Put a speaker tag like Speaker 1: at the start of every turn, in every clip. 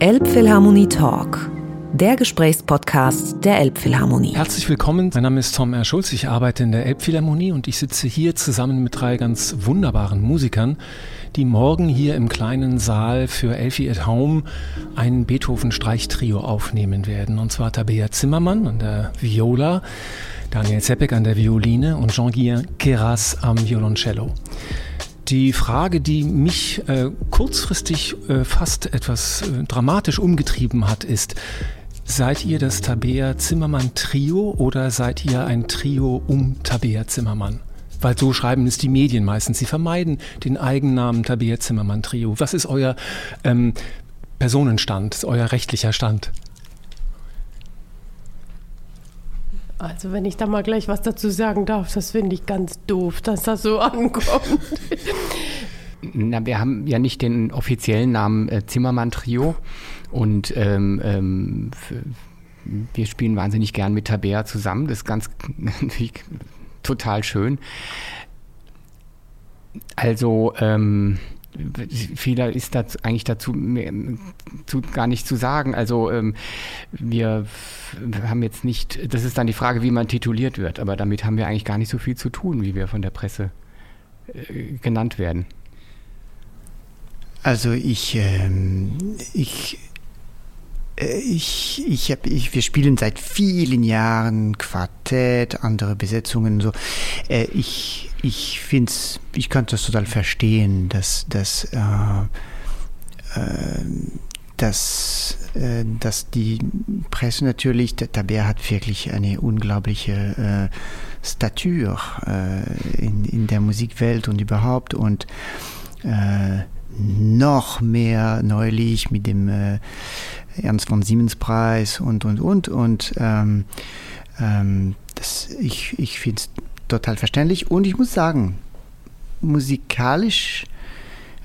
Speaker 1: Elbphilharmonie Talk, der Gesprächspodcast der Elbphilharmonie.
Speaker 2: Herzlich willkommen, mein Name ist Tom R. Schulz, ich arbeite in der Elbphilharmonie und ich sitze hier zusammen mit drei ganz wunderbaren Musikern, die morgen hier im kleinen Saal für Elfie at Home ein Beethoven-Streichtrio aufnehmen werden. Und zwar Tabea Zimmermann an der Viola, Daniel Zeppek an der Violine und Jean-Guy Keras am Violoncello. Die Frage, die mich äh, kurzfristig äh, fast etwas äh, dramatisch umgetrieben hat, ist, seid ihr das Tabea Zimmermann Trio oder seid ihr ein Trio um Tabea Zimmermann? Weil so schreiben es die Medien meistens. Sie vermeiden den Eigennamen Tabea Zimmermann Trio. Was ist euer ähm, Personenstand, euer rechtlicher Stand?
Speaker 3: Also wenn ich da mal gleich was dazu sagen darf, das finde ich ganz doof, dass das so ankommt.
Speaker 4: Na, wir haben ja nicht den offiziellen Namen äh, Zimmermann Trio und ähm, ähm, wir spielen wahnsinnig gern mit Tabea zusammen. Das ist ganz total schön. Also ähm, viel ist das eigentlich dazu zu, gar nicht zu sagen. Also ähm, wir haben jetzt nicht, das ist dann die Frage, wie man tituliert wird, aber damit haben wir eigentlich gar nicht so viel zu tun, wie wir von der Presse äh, genannt werden.
Speaker 5: Also ich, ähm, ich ich, ich hab, ich, wir spielen seit vielen Jahren Quartett, andere Besetzungen so. Äh, ich, ich finde ich kann das total verstehen, dass, dass, äh, äh, dass, äh, dass die Presse natürlich, der Tabea hat wirklich eine unglaubliche äh, Statur äh, in, in der Musikwelt und überhaupt und äh, noch mehr neulich mit dem äh, Ernst von Siemens Preis und und und. Und ähm, ähm, das, ich, ich finde es total verständlich. Und ich muss sagen, musikalisch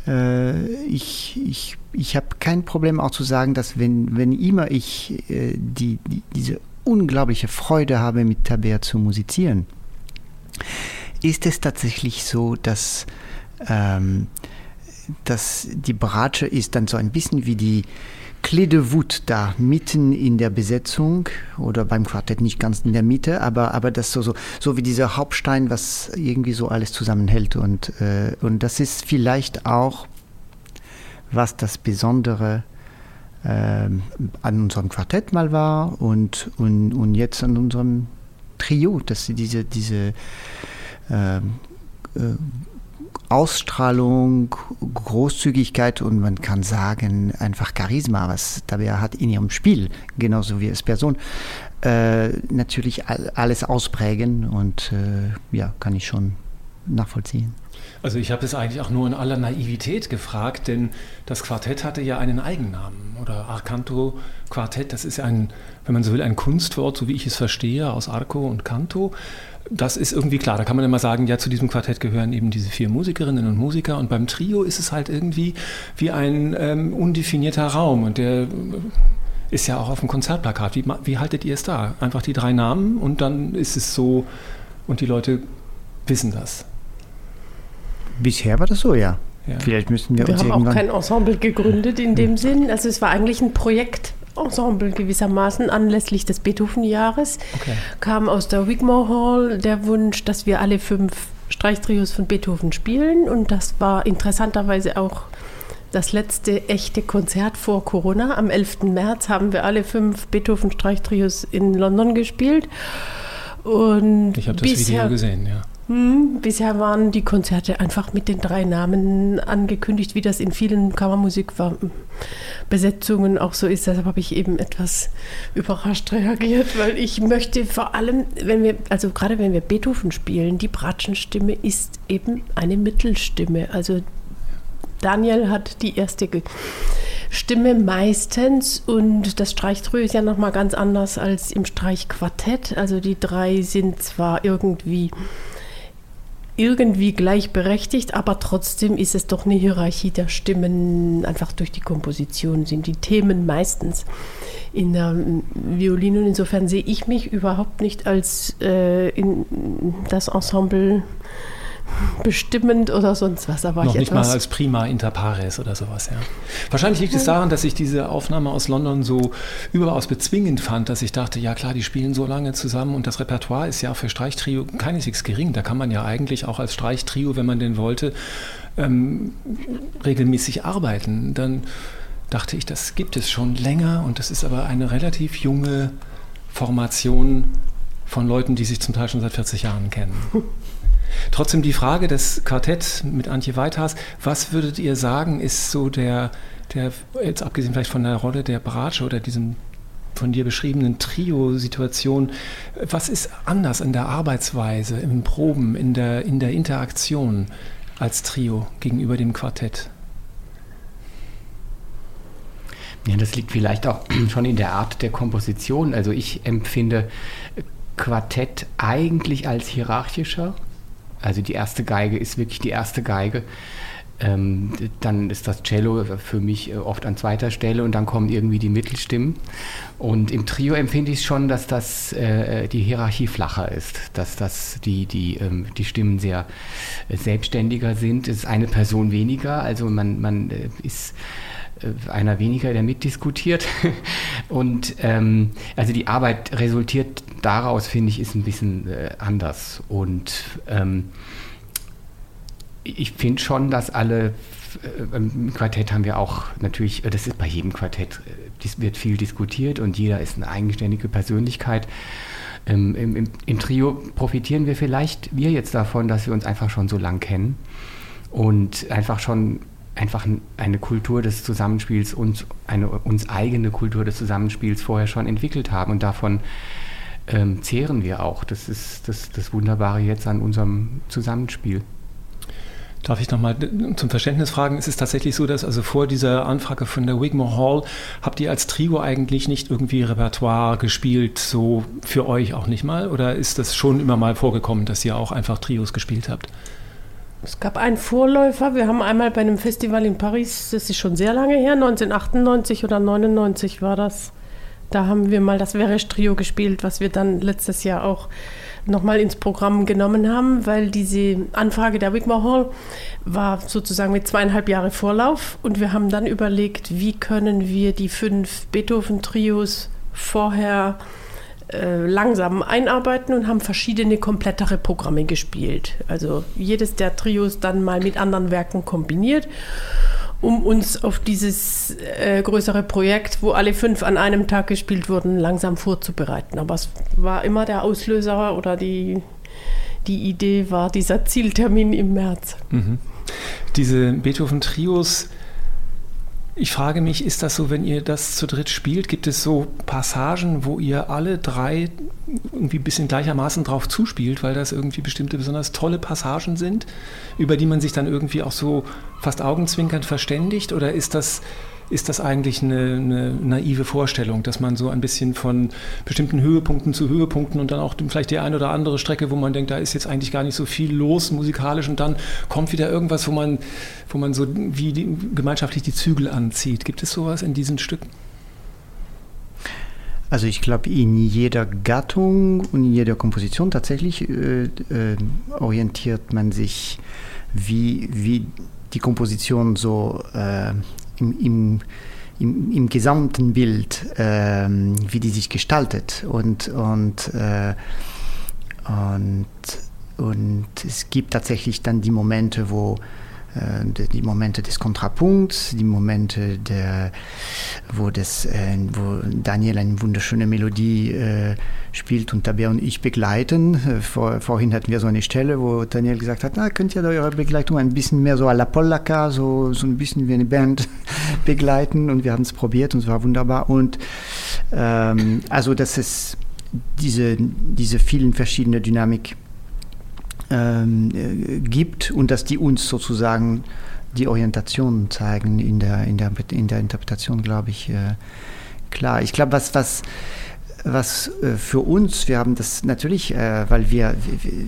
Speaker 5: äh, ich, ich, ich habe kein Problem auch zu sagen, dass wenn, wenn immer ich äh, die, die, diese unglaubliche Freude habe, mit Tabea zu musizieren, ist es tatsächlich so, dass, ähm, dass die Bratsche ist dann so ein bisschen wie die, Clé de voûte da mitten in der Besetzung oder beim Quartett nicht ganz in der Mitte, aber, aber das so, so, so wie dieser Hauptstein, was irgendwie so alles zusammenhält. Und, äh, und das ist vielleicht auch, was das Besondere äh, an unserem Quartett mal war und, und, und jetzt an unserem Trio, dass diese, diese äh, äh Ausstrahlung, Großzügigkeit und man kann sagen einfach Charisma, was Tabea hat in ihrem Spiel, genauso wie als Person, äh, natürlich alles ausprägen und äh, ja, kann ich schon nachvollziehen.
Speaker 2: Also ich habe es eigentlich auch nur in aller Naivität gefragt, denn das Quartett hatte ja einen Eigennamen oder Arcanto Quartett, das ist ein, wenn man so will, ein Kunstwort, so wie ich es verstehe, aus Arco und Canto das ist irgendwie klar. Da kann man immer sagen, ja, zu diesem Quartett gehören eben diese vier Musikerinnen und Musiker. Und beim Trio ist es halt irgendwie wie ein ähm, undefinierter Raum. Und der ist ja auch auf dem Konzertplakat. Wie, wie haltet ihr es da? Einfach die drei Namen und dann ist es so, und die Leute wissen das.
Speaker 5: Bisher war das so, ja. ja. Vielleicht müssen wir,
Speaker 3: wir
Speaker 5: uns
Speaker 3: haben auch kein Ensemble gegründet in dem Sinn. Also es war eigentlich ein Projekt Ensemble gewissermaßen anlässlich des Beethoven-Jahres. Okay. Kam aus der Wigmore Hall der Wunsch, dass wir alle fünf Streichtrios von Beethoven spielen. Und das war interessanterweise auch das letzte echte Konzert vor Corona. Am 11. März haben wir alle fünf Beethoven-Streichtrios in London gespielt. Und
Speaker 2: ich habe das Video gesehen, ja.
Speaker 3: Hm, bisher waren die Konzerte einfach mit den drei Namen angekündigt, wie das in vielen Kammermusikbesetzungen auch so ist. Deshalb habe ich eben etwas überrascht reagiert, weil ich möchte vor allem, wenn wir, also gerade wenn wir Beethoven spielen, die Bratschenstimme ist eben eine Mittelstimme. Also Daniel hat die erste Stimme meistens und das Streichtrio ist ja nochmal ganz anders als im Streichquartett. Also die drei sind zwar irgendwie irgendwie gleichberechtigt, aber trotzdem ist es doch eine Hierarchie der Stimmen. Einfach durch die Komposition sind die Themen meistens in der Violine. Und insofern sehe ich mich überhaupt nicht als äh, in das Ensemble bestimmend oder sonst was.
Speaker 2: War Noch ich nicht mal als prima inter pares oder sowas, ja. Wahrscheinlich liegt es daran, dass ich diese Aufnahme aus London so überaus bezwingend fand, dass ich dachte, ja klar, die spielen so lange zusammen und das Repertoire ist ja für Streichtrio keineswegs gering. Da kann man ja eigentlich auch als Streichtrio, wenn man den wollte, ähm, regelmäßig arbeiten. Dann dachte ich, das gibt es schon länger und das ist aber eine relativ junge Formation von Leuten, die sich zum Teil schon seit 40 Jahren kennen. Trotzdem die Frage des Quartett mit Antje Weithas, was würdet ihr sagen, ist so der, der, jetzt abgesehen vielleicht von der Rolle der Bratsche oder diesem von dir beschriebenen Trio-Situation, was ist anders in der Arbeitsweise, im Proben, in der, in der Interaktion als Trio gegenüber dem Quartett?
Speaker 4: Ja, das liegt vielleicht auch schon in der Art der Komposition. Also ich empfinde Quartett eigentlich als hierarchischer also die erste Geige ist wirklich die erste Geige. Ähm, dann ist das Cello für mich äh, oft an zweiter Stelle und dann kommen irgendwie die Mittelstimmen. Und im Trio empfinde ich schon, dass das äh, die Hierarchie flacher ist, dass das die, die, ähm, die Stimmen sehr selbstständiger sind. Es ist eine Person weniger, also man, man äh, ist einer weniger, der mitdiskutiert. Und ähm, also die Arbeit resultiert daraus, finde ich, ist ein bisschen äh, anders. Und ähm, ich finde schon, dass alle äh, im Quartett haben wir auch natürlich, das ist bei jedem Quartett, das wird viel diskutiert und jeder ist eine eigenständige Persönlichkeit. Ähm, im, im, Im Trio profitieren wir vielleicht, wir jetzt davon, dass wir uns einfach schon so lang kennen und einfach schon einfach eine Kultur des Zusammenspiels und eine uns eigene Kultur des Zusammenspiels vorher schon entwickelt haben und davon ähm, zehren wir auch. Das ist das, das Wunderbare jetzt an unserem Zusammenspiel.
Speaker 2: Darf ich nochmal zum Verständnis fragen? Ist es tatsächlich so, dass also vor dieser Anfrage von der Wigmore Hall habt ihr als Trio eigentlich nicht irgendwie Repertoire gespielt, so für euch auch nicht mal? Oder ist das schon immer mal vorgekommen, dass ihr auch einfach Trios gespielt habt?
Speaker 3: Es gab einen Vorläufer. Wir haben einmal bei einem Festival in Paris, das ist schon sehr lange her, 1998 oder 99 war das. Da haben wir mal das Veresch Trio gespielt, was wir dann letztes Jahr auch nochmal ins Programm genommen haben, weil diese Anfrage der Wigmore Hall war sozusagen mit zweieinhalb Jahre Vorlauf und wir haben dann überlegt, wie können wir die fünf Beethoven-Trios vorher äh, langsam einarbeiten und haben verschiedene komplettere Programme gespielt. Also jedes der Trios dann mal mit anderen Werken kombiniert, um uns auf dieses äh, größere Projekt, wo alle fünf an einem Tag gespielt wurden, langsam vorzubereiten. Aber es war immer der Auslöser oder die, die Idee war dieser Zieltermin im März. Mhm.
Speaker 2: Diese Beethoven-Trios ich frage mich, ist das so, wenn ihr das zu dritt spielt, gibt es so Passagen, wo ihr alle drei irgendwie ein bisschen gleichermaßen drauf zuspielt, weil das irgendwie bestimmte besonders tolle Passagen sind, über die man sich dann irgendwie auch so fast augenzwinkernd verständigt? Oder ist das ist das eigentlich eine, eine, naive Vorstellung, dass man so ein bisschen von bestimmten Höhepunkten zu Höhepunkten und dann auch vielleicht die eine oder andere Strecke, wo man denkt, da ist jetzt eigentlich gar nicht so viel los musikalisch und dann kommt wieder irgendwas, wo man, wo man so wie die, gemeinschaftlich die Zügel anzieht. Gibt es sowas in diesen Stücken?
Speaker 5: Also ich glaube, in jeder Gattung und in jeder Komposition tatsächlich äh, äh, orientiert man sich, wie, wie die Komposition so äh, im, im, im, im gesamten Bild, äh, wie die sich gestaltet. Und, und, äh, und, und es gibt tatsächlich dann die Momente, wo die Momente des Kontrapunkts, die Momente, der, wo, das, äh, wo Daniel eine wunderschöne Melodie äh, spielt und Tabea und ich begleiten. Vor, vorhin hatten wir so eine Stelle, wo Daniel gesagt hat, na, könnt ihr eure Begleitung ein bisschen mehr so à la Polaka, so, so ein bisschen wie eine Band begleiten und wir haben es probiert und es war wunderbar. Und ähm, also das ist diese, diese vielen verschiedene Dynamik ähm, äh, gibt und dass die uns sozusagen die Orientation zeigen in der, in der, in der Interpretation, glaube ich, äh, klar. Ich glaube, was, was, was äh, für uns, wir haben das natürlich, äh, weil wir,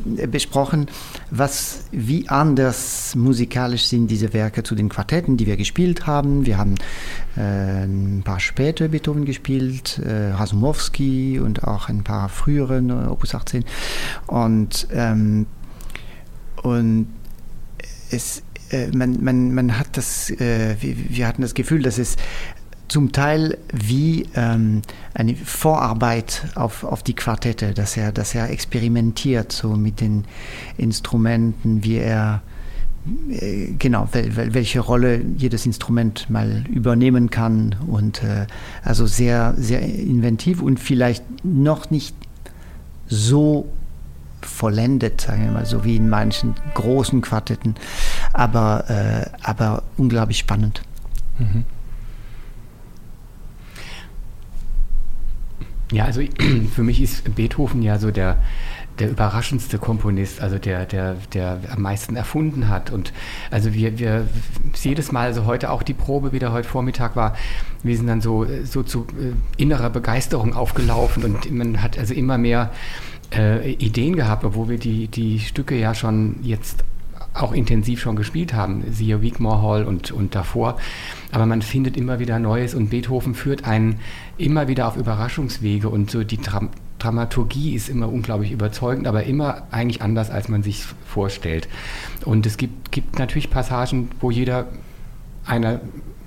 Speaker 5: wir besprochen, was, wie anders musikalisch sind diese Werke zu den Quartetten, die wir gespielt haben. Wir haben äh, ein paar späte Beethoven gespielt, äh, Rasumowski und auch ein paar frühere Opus 18. Und ähm, und es, äh, man, man, man hat das, äh, wir, hatten das Gefühl, dass es zum Teil wie ähm, eine Vorarbeit auf, auf die Quartette, dass er, dass er experimentiert so mit den Instrumenten, wie er äh, genau, wel, welche Rolle jedes Instrument mal übernehmen kann. Und äh, also sehr, sehr inventiv und vielleicht noch nicht so vollendet, sagen wir mal, so wie in manchen großen Quartetten, aber, äh, aber unglaublich spannend. Mhm.
Speaker 4: Ja, also für mich ist Beethoven ja so der, der überraschendste Komponist, also der, der, der am meisten erfunden hat. Und also wir, wir jedes Mal, also heute auch die Probe wieder heute Vormittag war, wir sind dann so, so zu äh, innerer Begeisterung aufgelaufen und man hat also immer mehr äh, Ideen gehabt, obwohl wir die, die Stücke ja schon jetzt auch intensiv schon gespielt haben, siehe Wigmore Hall und, und davor. Aber man findet immer wieder Neues und Beethoven führt einen immer wieder auf Überraschungswege und so die Dram Dramaturgie ist immer unglaublich überzeugend, aber immer eigentlich anders, als man sich vorstellt. Und es gibt, gibt natürlich Passagen, wo jeder einer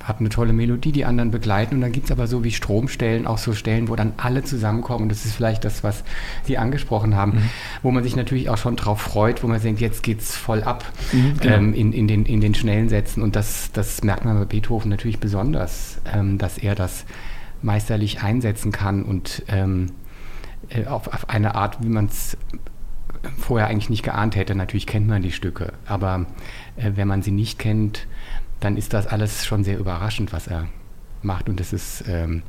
Speaker 4: hat eine tolle Melodie, die anderen begleiten. Und dann gibt es aber so wie Stromstellen auch so Stellen, wo dann alle zusammenkommen. Und das ist vielleicht das, was Sie angesprochen haben, mhm. wo man sich natürlich auch schon drauf freut, wo man denkt, jetzt geht es voll ab mhm, genau. ähm, in, in, den, in den schnellen Sätzen. Und das, das merkt man bei Beethoven natürlich besonders, ähm, dass er das meisterlich einsetzen kann und ähm, äh, auf, auf eine Art, wie man es vorher eigentlich nicht geahnt hätte. Natürlich kennt man die Stücke, aber äh, wenn man sie nicht kennt, dann ist das alles schon sehr überraschend, was er macht. Und das ist ähm,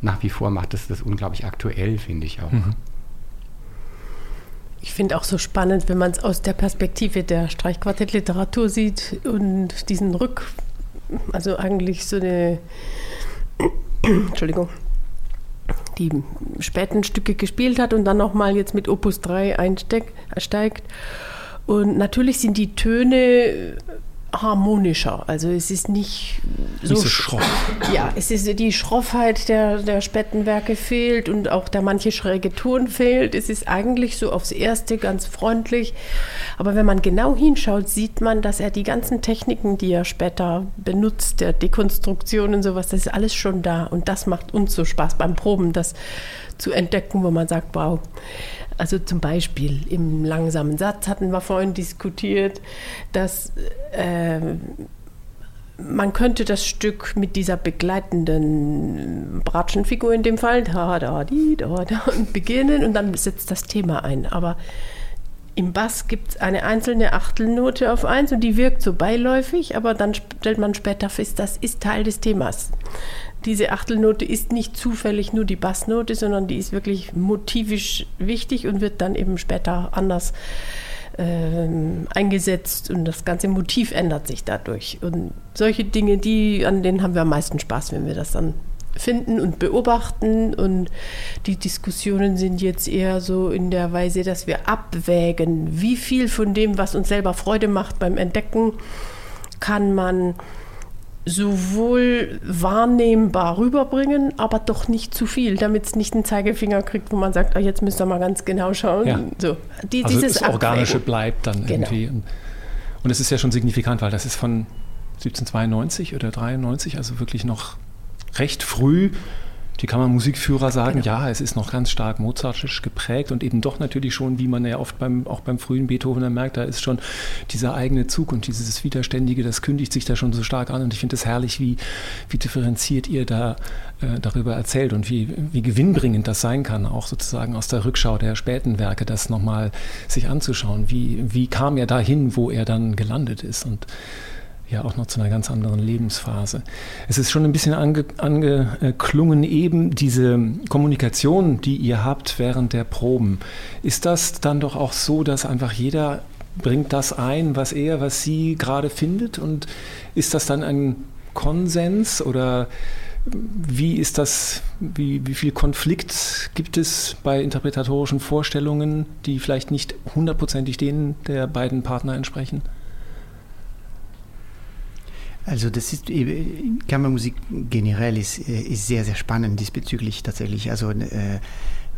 Speaker 4: nach wie vor macht das das unglaublich aktuell, finde ich auch. Mhm.
Speaker 3: Ich finde auch so spannend, wenn man es aus der Perspektive der Streichquartettliteratur sieht und diesen Rück, also eigentlich so eine, Entschuldigung, die späten Stücke gespielt hat und dann nochmal jetzt mit Opus 3 einsteigt. Und natürlich sind die Töne harmonischer. Also es ist nicht so,
Speaker 2: nicht so schroff.
Speaker 3: Ja, es ist die Schroffheit der, der Spettenwerke fehlt und auch der manche schräge Ton fehlt. Es ist eigentlich so aufs Erste ganz freundlich. Aber wenn man genau hinschaut, sieht man, dass er die ganzen Techniken, die er später benutzt, der Dekonstruktion und sowas, das ist alles schon da. Und das macht uns so Spaß beim Proben, das zu entdecken, wo man sagt, wow. Also zum Beispiel im langsamen Satz hatten wir vorhin diskutiert, dass äh, man könnte das Stück mit dieser begleitenden Bratschenfigur in dem Fall da, da, die, da, da beginnen und dann setzt das Thema ein. Aber im Bass gibt es eine einzelne Achtelnote auf eins und die wirkt so beiläufig, aber dann stellt man später fest, das ist Teil des Themas diese Achtelnote ist nicht zufällig nur die Bassnote, sondern die ist wirklich motivisch wichtig und wird dann eben später anders ähm, eingesetzt und das ganze Motiv ändert sich dadurch. Und solche Dinge, die, an denen haben wir am meisten Spaß, wenn wir das dann finden und beobachten. Und die Diskussionen sind jetzt eher so in der Weise, dass wir abwägen, wie viel von dem, was uns selber Freude macht beim Entdecken, kann man sowohl wahrnehmbar rüberbringen, aber doch nicht zu viel, damit es nicht einen Zeigefinger kriegt, wo man sagt, ah, jetzt müsst ihr mal ganz genau schauen.
Speaker 2: Ja. So, die, also das Organische bleibt dann genau. irgendwie. Und, und es ist ja schon signifikant, weil das ist von 1792 oder 93, also wirklich noch recht früh die Kammermusikführer sagen, genau. ja, es ist noch ganz stark mozartisch geprägt und eben doch natürlich schon, wie man ja oft beim, auch beim frühen Beethoven merkt, da ist schon dieser eigene Zug und dieses Widerständige, das kündigt sich da schon so stark an und ich finde es herrlich, wie, wie differenziert ihr da äh, darüber erzählt und wie, wie gewinnbringend das sein kann, auch sozusagen aus der Rückschau der späten Werke, das nochmal sich anzuschauen. Wie, wie kam er dahin, wo er dann gelandet ist und ja auch noch zu einer ganz anderen Lebensphase. Es ist schon ein bisschen ange, angeklungen, eben diese Kommunikation, die ihr habt während der Proben. Ist das dann doch auch so, dass einfach jeder bringt das ein, was er, was sie gerade findet? Und ist das dann ein Konsens oder wie ist das, wie, wie viel Konflikt gibt es bei interpretatorischen Vorstellungen, die vielleicht nicht hundertprozentig denen der beiden Partner entsprechen?
Speaker 5: Also das ist Kammermusik generell ist, äh, ist sehr, sehr spannend diesbezüglich tatsächlich. Also äh,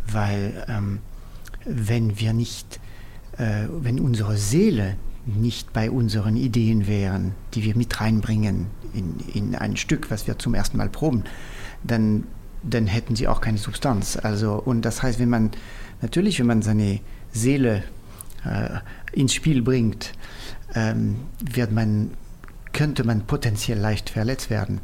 Speaker 5: weil ähm, wenn wir nicht, äh, wenn unsere Seele nicht bei unseren Ideen wären, die wir mit reinbringen in, in ein Stück, was wir zum ersten Mal proben, dann, dann hätten sie auch keine Substanz. Also, und das heißt, wenn man natürlich, wenn man seine Seele äh, ins Spiel bringt, ähm, wird man, könnte man potenziell leicht verletzt werden.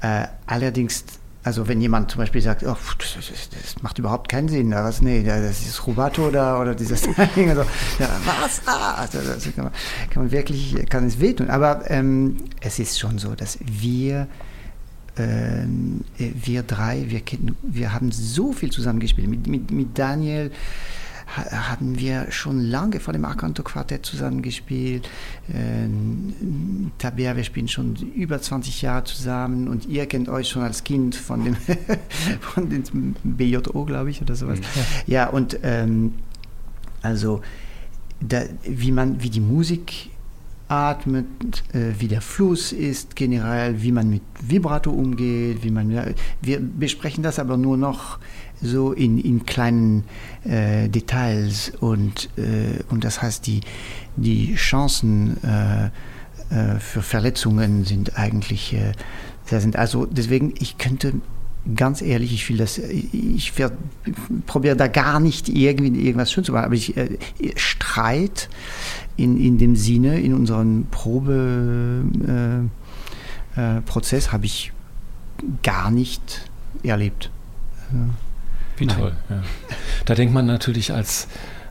Speaker 5: Äh, allerdings also wenn jemand zum Beispiel sagt, oh, das, das, macht überhaupt keinen Sinn, was, nee, das ist Rubato oder, oder dieses Ding, also, ja, was, also, das kann man, kann man, wirklich, kann es wehtun. Aber ähm, es ist schon so, dass wir, äh, wir drei, wir, wir haben so viel zusammengespielt. Mit, mit, mit Daniel haben wir schon lange vor dem Arcanto-Quartett zusammengespielt. Äh, Tabea, wir spielen schon über 20 Jahre zusammen und ihr kennt euch schon als Kind von dem, von dem BJO, glaube ich, oder sowas. Ja, ja und ähm, also da, wie man, wie die Musik atmet, äh, wie der Fluss ist generell, wie man mit Vibrato umgeht, wie man. Wir besprechen das aber nur noch so in, in kleinen äh, Details und, äh, und das heißt, die, die Chancen äh, äh für Verletzungen sind eigentlich äh, sehr sind. Also deswegen, ich könnte ganz ehrlich, ich will das, ich probiere da gar nicht irgendwie irgendwas schön zu machen, aber ich, äh, Streit in, in dem Sinne, in unserem Probeprozess habe ich gar nicht erlebt.
Speaker 2: Ja. Wie Nein. toll. Ja. Da denkt man natürlich als,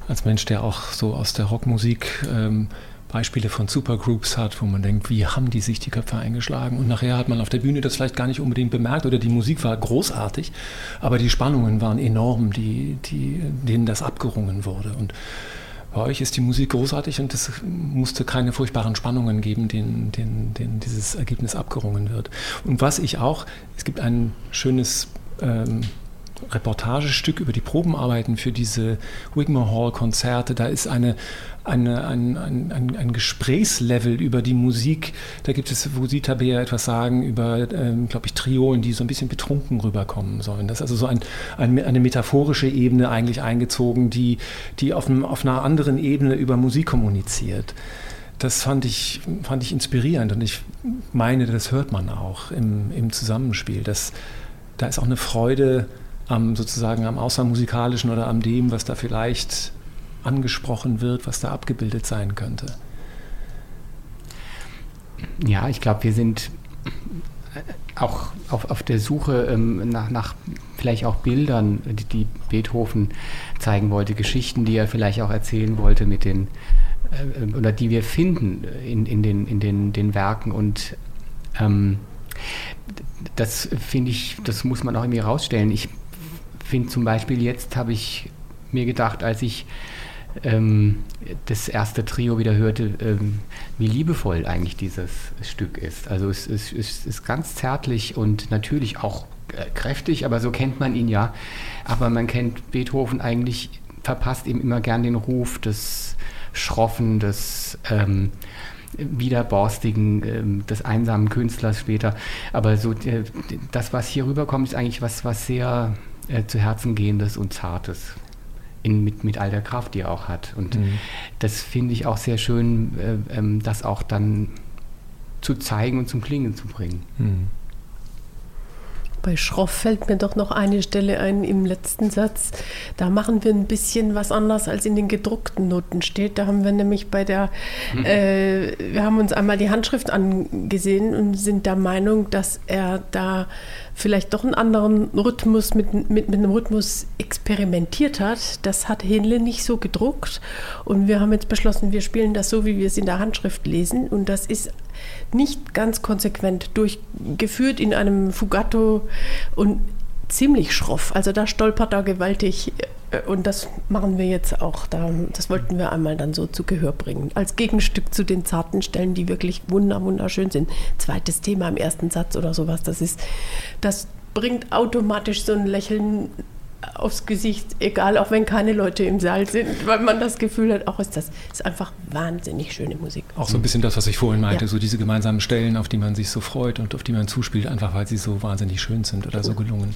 Speaker 2: als Mensch, der auch so aus der Rockmusik ähm, Beispiele von Supergroups hat, wo man denkt, wie haben die sich die Köpfe eingeschlagen? Und nachher hat man auf der Bühne das vielleicht gar nicht unbedingt bemerkt oder die Musik war großartig, aber die Spannungen waren enorm, die, die, denen das abgerungen wurde. Und bei euch ist die Musik großartig und es musste keine furchtbaren Spannungen geben, denen, denen, denen dieses Ergebnis abgerungen wird. Und was ich auch, es gibt ein schönes ähm, Reportagestück über die Probenarbeiten für diese Wigmore Hall Konzerte. Da ist eine, eine, ein, ein, ein, ein Gesprächslevel über die Musik. Da gibt es, wo Sie Tabea etwas sagen, über, ähm, glaube ich, Triolen, die so ein bisschen betrunken rüberkommen sollen. Das ist also so ein, eine metaphorische Ebene eigentlich eingezogen, die, die auf, einem, auf einer anderen Ebene über Musik kommuniziert. Das fand ich, fand ich inspirierend und ich meine, das hört man auch im, im Zusammenspiel. Das, da ist auch eine Freude, am sozusagen am Außermusikalischen oder am dem, was da vielleicht angesprochen wird, was da abgebildet sein könnte?
Speaker 4: Ja, ich glaube, wir sind auch auf, auf der Suche ähm, nach, nach vielleicht auch Bildern, die, die, Beethoven zeigen wollte, Geschichten, die er vielleicht auch erzählen wollte mit den äh, oder die wir finden in, in, den, in den, den Werken und ähm, das finde ich, das muss man auch irgendwie rausstellen. Ich finde zum Beispiel jetzt habe ich mir gedacht, als ich ähm, das erste Trio wieder hörte, ähm, wie liebevoll eigentlich dieses Stück ist. Also es, es, es, ist ganz zärtlich und natürlich auch äh, kräftig, aber so kennt man ihn ja. Aber man kennt Beethoven eigentlich, verpasst ihm immer gern den Ruf des Schroffen, des ähm, widerborstigen, ähm, des einsamen Künstlers später. Aber so äh, das, was hier rüberkommt, ist eigentlich was, was sehr äh, zu Herzen gehendes und Zartes. In, mit, mit all der Kraft, die er auch hat. Und mhm. das finde ich auch sehr schön, äh, ähm, das auch dann zu zeigen und zum Klingen zu bringen. Mhm.
Speaker 3: Bei Schroff fällt mir doch noch eine Stelle ein im letzten Satz. Da machen wir ein bisschen was anders, als in den gedruckten Noten steht. Da haben wir nämlich bei der, hm. äh, wir haben uns einmal die Handschrift angesehen und sind der Meinung, dass er da vielleicht doch einen anderen Rhythmus mit, mit, mit einem Rhythmus experimentiert hat. Das hat Henle nicht so gedruckt. Und wir haben jetzt beschlossen, wir spielen das so, wie wir es in der Handschrift lesen. Und das ist nicht ganz konsequent durchgeführt in einem Fugato und ziemlich schroff. Also da stolpert er gewaltig äh, und das machen wir jetzt auch. das wollten wir einmal dann so zu Gehör bringen. Als Gegenstück zu den zarten Stellen, die wirklich wunderschön sind. Zweites Thema im ersten Satz oder sowas. Das ist, das bringt automatisch so ein Lächeln aufs Gesicht, egal, auch wenn keine Leute im Saal sind, weil man das Gefühl hat, auch ist das ist einfach wahnsinnig schöne Musik.
Speaker 2: Auch so ein bisschen das, was ich vorhin meinte, ja. so diese gemeinsamen Stellen, auf die man sich so freut und auf die man zuspielt, einfach weil sie so wahnsinnig schön sind oder so gelungen.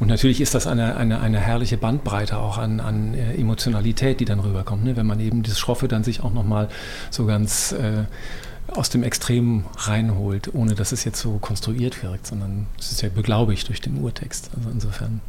Speaker 2: Und natürlich ist das eine, eine, eine herrliche Bandbreite auch an, an äh, Emotionalität, die dann rüberkommt, ne? wenn man eben das Schroffe dann sich auch nochmal so ganz äh, aus dem Extrem reinholt, ohne dass es jetzt so konstruiert wirkt, sondern es ist ja beglaubigt durch den Urtext. Also insofern.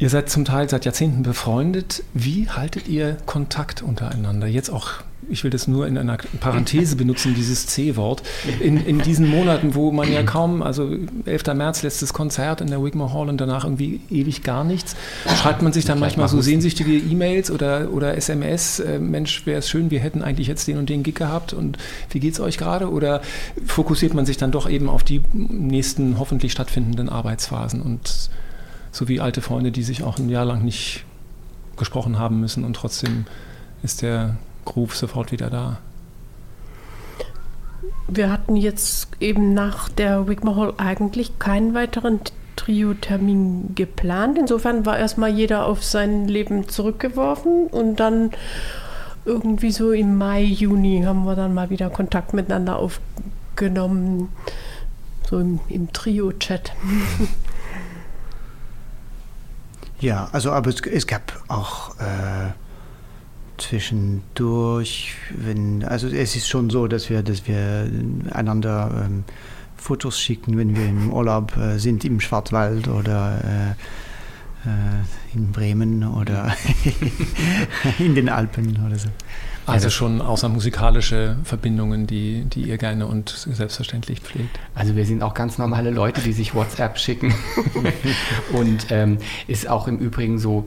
Speaker 2: Ihr seid zum Teil seit Jahrzehnten befreundet. Wie haltet ihr Kontakt untereinander? Jetzt auch, ich will das nur in einer Parenthese benutzen, dieses C-Wort. In, in diesen Monaten, wo man ja kaum, also 11. März, letztes Konzert in der Wigmore Hall und danach irgendwie ewig gar nichts, schreibt man sich dann manchmal so sehnsüchtige E-Mails oder, oder SMS, äh, Mensch, wäre es schön, wir hätten eigentlich jetzt den und den Gig gehabt und wie geht es euch gerade? Oder fokussiert man sich dann doch eben auf die nächsten hoffentlich stattfindenden Arbeitsphasen und so wie alte Freunde, die sich auch ein Jahr lang nicht gesprochen haben müssen und trotzdem ist der Groove sofort wieder da.
Speaker 3: Wir hatten jetzt eben nach der Wigmore Hall eigentlich keinen weiteren Trio-Termin geplant. Insofern war erstmal jeder auf sein Leben zurückgeworfen und dann irgendwie so im Mai, Juni haben wir dann mal wieder Kontakt miteinander aufgenommen, so im, im Trio-Chat.
Speaker 5: Ja, also aber es, es gab auch äh, zwischendurch, wenn, also es ist schon so, dass wir, dass wir einander ähm, Fotos schicken, wenn wir im Urlaub äh, sind im Schwarzwald oder äh, äh in Bremen oder in den Alpen oder so.
Speaker 2: Also ja, schon außermusikalische Verbindungen, die, die ihr gerne und selbstverständlich pflegt.
Speaker 4: Also wir sind auch ganz normale Leute, die sich WhatsApp schicken. und ähm, ist auch im Übrigen so,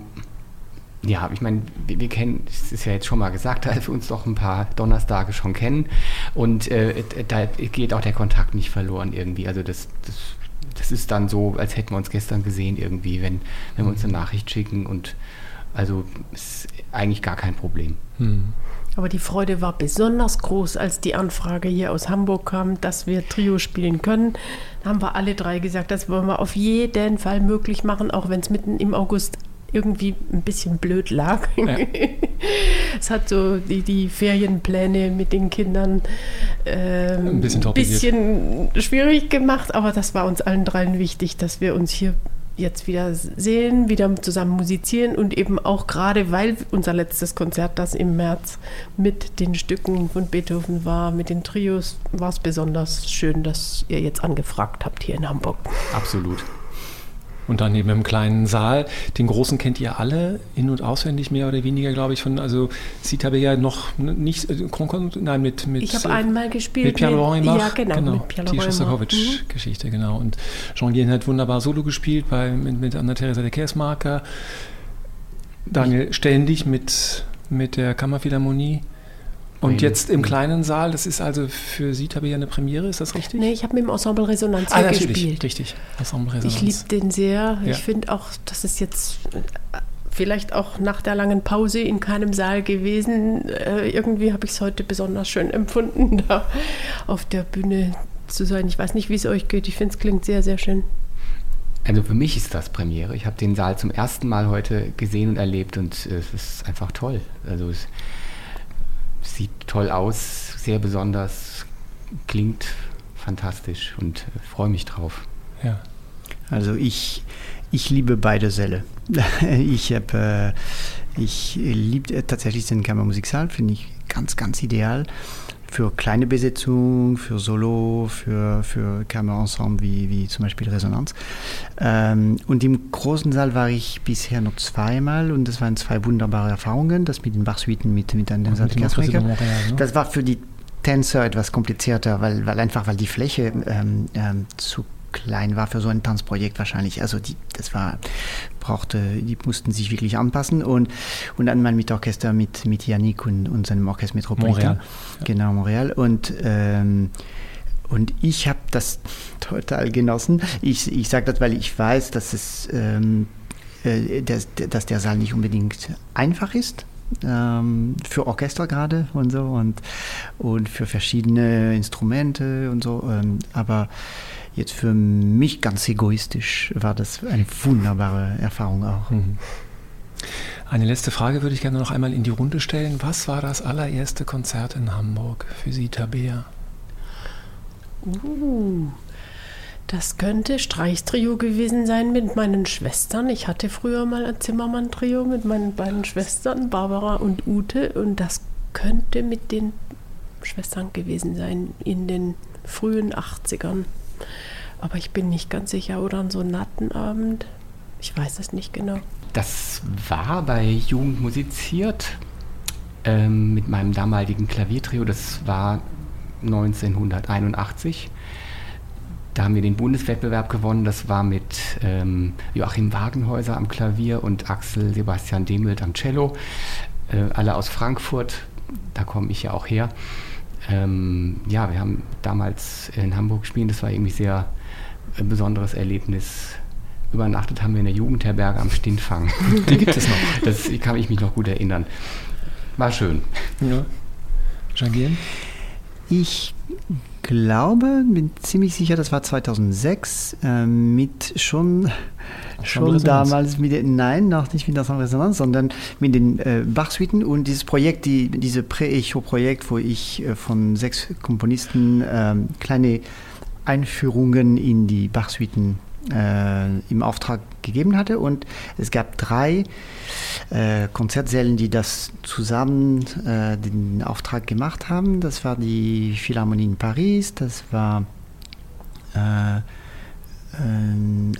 Speaker 4: ja, ich meine, wir, wir, kennen, es ist ja jetzt schon mal gesagt, dass wir uns doch ein paar Donnerstage schon kennen. Und äh, da geht auch der Kontakt nicht verloren irgendwie. Also das, das, das ist dann so, als hätten wir uns gestern gesehen irgendwie, wenn, wenn wir uns eine Nachricht schicken. Und also ist eigentlich gar kein Problem. Hm.
Speaker 3: Aber die Freude war besonders groß, als die Anfrage hier aus Hamburg kam, dass wir Trio spielen können. Da haben wir alle drei gesagt, das wollen wir auf jeden Fall möglich machen, auch wenn es mitten im August irgendwie ein bisschen blöd lag. Ja. es hat so die, die Ferienpläne mit den Kindern äh, ein bisschen, bisschen schwierig gemacht, aber das war uns allen dreien wichtig, dass wir uns hier jetzt wieder sehen, wieder zusammen musizieren und eben auch gerade, weil unser letztes Konzert, das im März mit den Stücken von Beethoven war, mit den Trios, war es besonders schön, dass ihr jetzt angefragt habt hier in Hamburg.
Speaker 2: Absolut. Und dann eben im kleinen Saal. Den großen kennt ihr alle in- und auswendig, mehr oder weniger, glaube ich. Von, also Sita ja noch nicht, äh, nein, mit, mit
Speaker 3: Ich habe einmal gespielt.
Speaker 2: Mit Pierre Laurent
Speaker 3: Ja, genau, genau mit
Speaker 2: Pierre Die Schostakowitsch-Geschichte, mhm. genau. Und Jean Guillen hat wunderbar Solo gespielt bei, mit, mit Anna-Theresa de Kersmarker. Daniel Ständig mit, mit der Kammerphilharmonie. Und jetzt im kleinen Saal, das ist also für Sie, Tabea, eine Premiere, ist das richtig?
Speaker 3: Nee, ich habe mit dem Ensemble Resonanz ah, gespielt.
Speaker 2: richtig.
Speaker 3: Ensemble Resonanz. Ich liebe den sehr. Ja. Ich finde auch, das ist jetzt äh, vielleicht auch nach der langen Pause in keinem Saal gewesen. Äh, irgendwie habe ich es heute besonders schön empfunden, da auf der Bühne zu sein. Ich weiß nicht, wie es euch geht. Ich finde, es klingt sehr, sehr schön.
Speaker 4: Also für mich ist das Premiere. Ich habe den Saal zum ersten Mal heute gesehen und erlebt und es ist einfach toll. Also es sieht toll aus, sehr besonders, klingt fantastisch und äh, freue mich drauf.
Speaker 5: Ja. Also ich, ich liebe beide Säle. ich habe äh, ich liebe tatsächlich den Kammermusiksaal, finde ich ganz, ganz ideal für kleine Besetzung, für Solo, für, für Kammerensemble wie, wie zum Beispiel Resonanz. Ähm, und im großen Saal war ich bisher nur zweimal und das waren zwei wunderbare Erfahrungen. Das mit den Bachsuiten mit, mit einem Saal ne? Das war für die Tänzer etwas komplizierter, weil, weil einfach weil die Fläche ähm, ähm, zu klein war für so ein Tanzprojekt wahrscheinlich. Also die, das war, brauchte, die mussten sich wirklich anpassen und, und dann mal mit Orchester mit, mit Yannick und, und seinem Orchester Metropolitan. Montreal. Genau, Montreal. Und ähm, und ich habe das total genossen. Ich, ich sage das, weil ich weiß, dass, es, ähm, äh, dass, dass der Saal nicht unbedingt einfach ist. Ähm, für Orchester gerade und so und, und für verschiedene Instrumente und so. Ähm, aber jetzt für mich ganz egoistisch war das eine wunderbare Erfahrung auch. Mhm.
Speaker 2: Eine letzte Frage würde ich gerne noch einmal in die Runde stellen. Was war das allererste Konzert in Hamburg für Sie, Tabea?
Speaker 3: Uh, das könnte Streichstrio gewesen sein mit meinen Schwestern. Ich hatte früher mal ein Zimmermann-Trio mit meinen beiden Schwestern, Barbara und Ute. Und das könnte mit den Schwestern gewesen sein in den frühen 80ern. Aber ich bin nicht ganz sicher. Oder an so einem Nattenabend. Ich weiß es nicht genau.
Speaker 4: Das war bei Jugend musiziert ähm, mit meinem damaligen Klaviertrio. Das war 1981. Da haben wir den Bundeswettbewerb gewonnen. Das war mit ähm, Joachim Wagenhäuser am Klavier und Axel Sebastian Demelt am Cello. Äh, alle aus Frankfurt. Da komme ich ja auch her. Ähm, ja, wir haben damals in Hamburg gespielt. Das war irgendwie sehr ein besonderes Erlebnis übernachtet haben wir in der Jugendherberge am Stintfang.
Speaker 2: Die gibt es noch.
Speaker 4: Das kann ich mich noch gut erinnern. War schön. Ja.
Speaker 5: Jangieren? Ich glaube, bin ziemlich sicher, das war 2006, äh, mit schon, schon damals mit den, nein, noch nicht mit der Resonanz, sondern mit den äh, Bach-Suiten und dieses Projekt, die, diese Prä-Echo-Projekt, wo ich äh, von sechs Komponisten ähm, kleine Einführungen in die Bach-Suiten äh, im Auftrag gegeben hatte. Und es gab drei äh, Konzertsälen, die das zusammen äh, den Auftrag gemacht haben. Das war die Philharmonie in Paris, das war äh,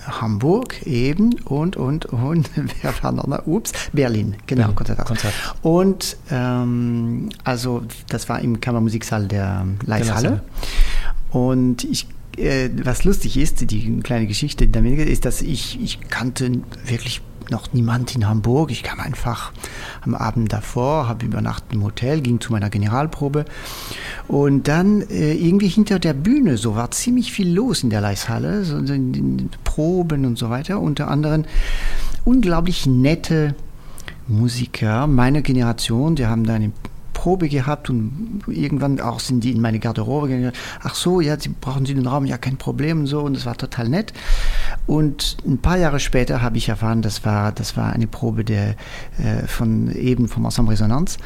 Speaker 5: Hamburg eben und, und, und, wer war noch? Ups, Berlin, genau, Konzert. Konzert. Und ähm, also das war im Kammermusiksaal der Leishalle. Und ich äh, was lustig ist, die kleine Geschichte damit ist, dass ich, ich kannte wirklich noch niemand in Hamburg. Ich kam einfach am Abend davor, habe übernachtet im Hotel, ging zu meiner Generalprobe und dann äh, irgendwie hinter der Bühne, so war ziemlich viel los in der Leishalle, so in den Proben und so weiter. Unter anderem unglaublich nette Musiker meiner Generation, die haben da eine Probe gehabt und irgendwann auch sind die in meine Garderobe gegangen. Ach so, ja, sie brauchen Sie den Raum, ja, kein Problem und so. Und es war total nett. Und ein paar Jahre später habe ich erfahren, das war, das war eine Probe der, äh, von eben vom Ensemble Resonanz.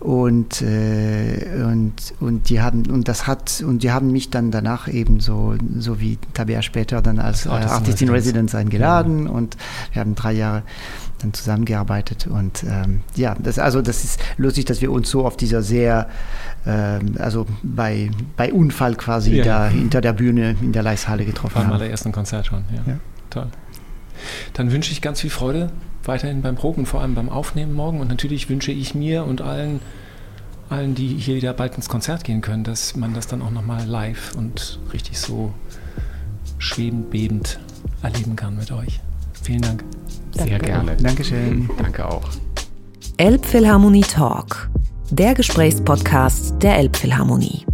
Speaker 5: Und, äh, und, und die haben, und das hat, und die haben mich dann danach eben so, so wie Tabea später dann als äh, Artist in Residence eingeladen ja. und wir haben drei Jahre dann zusammengearbeitet. Und ähm, ja, das, also das ist lustig, dass wir uns so auf dieser sehr, ähm, also bei, bei Unfall quasi ja. da hinter der Bühne in der Leishalle getroffen
Speaker 2: haben. War mal der ersten Konzert schon, ja. ja. Toll. Dann wünsche ich ganz viel Freude weiterhin beim Proben, vor allem beim Aufnehmen morgen. Und natürlich wünsche ich mir und allen, allen, die hier wieder bald ins Konzert gehen können, dass man das dann auch nochmal live und richtig so schwebend, bebend erleben kann mit euch. Vielen Dank.
Speaker 4: Sehr Danke. gerne.
Speaker 5: Dankeschön.
Speaker 4: Danke auch.
Speaker 1: Elbphilharmonie Talk, der Gesprächspodcast der Elbphilharmonie.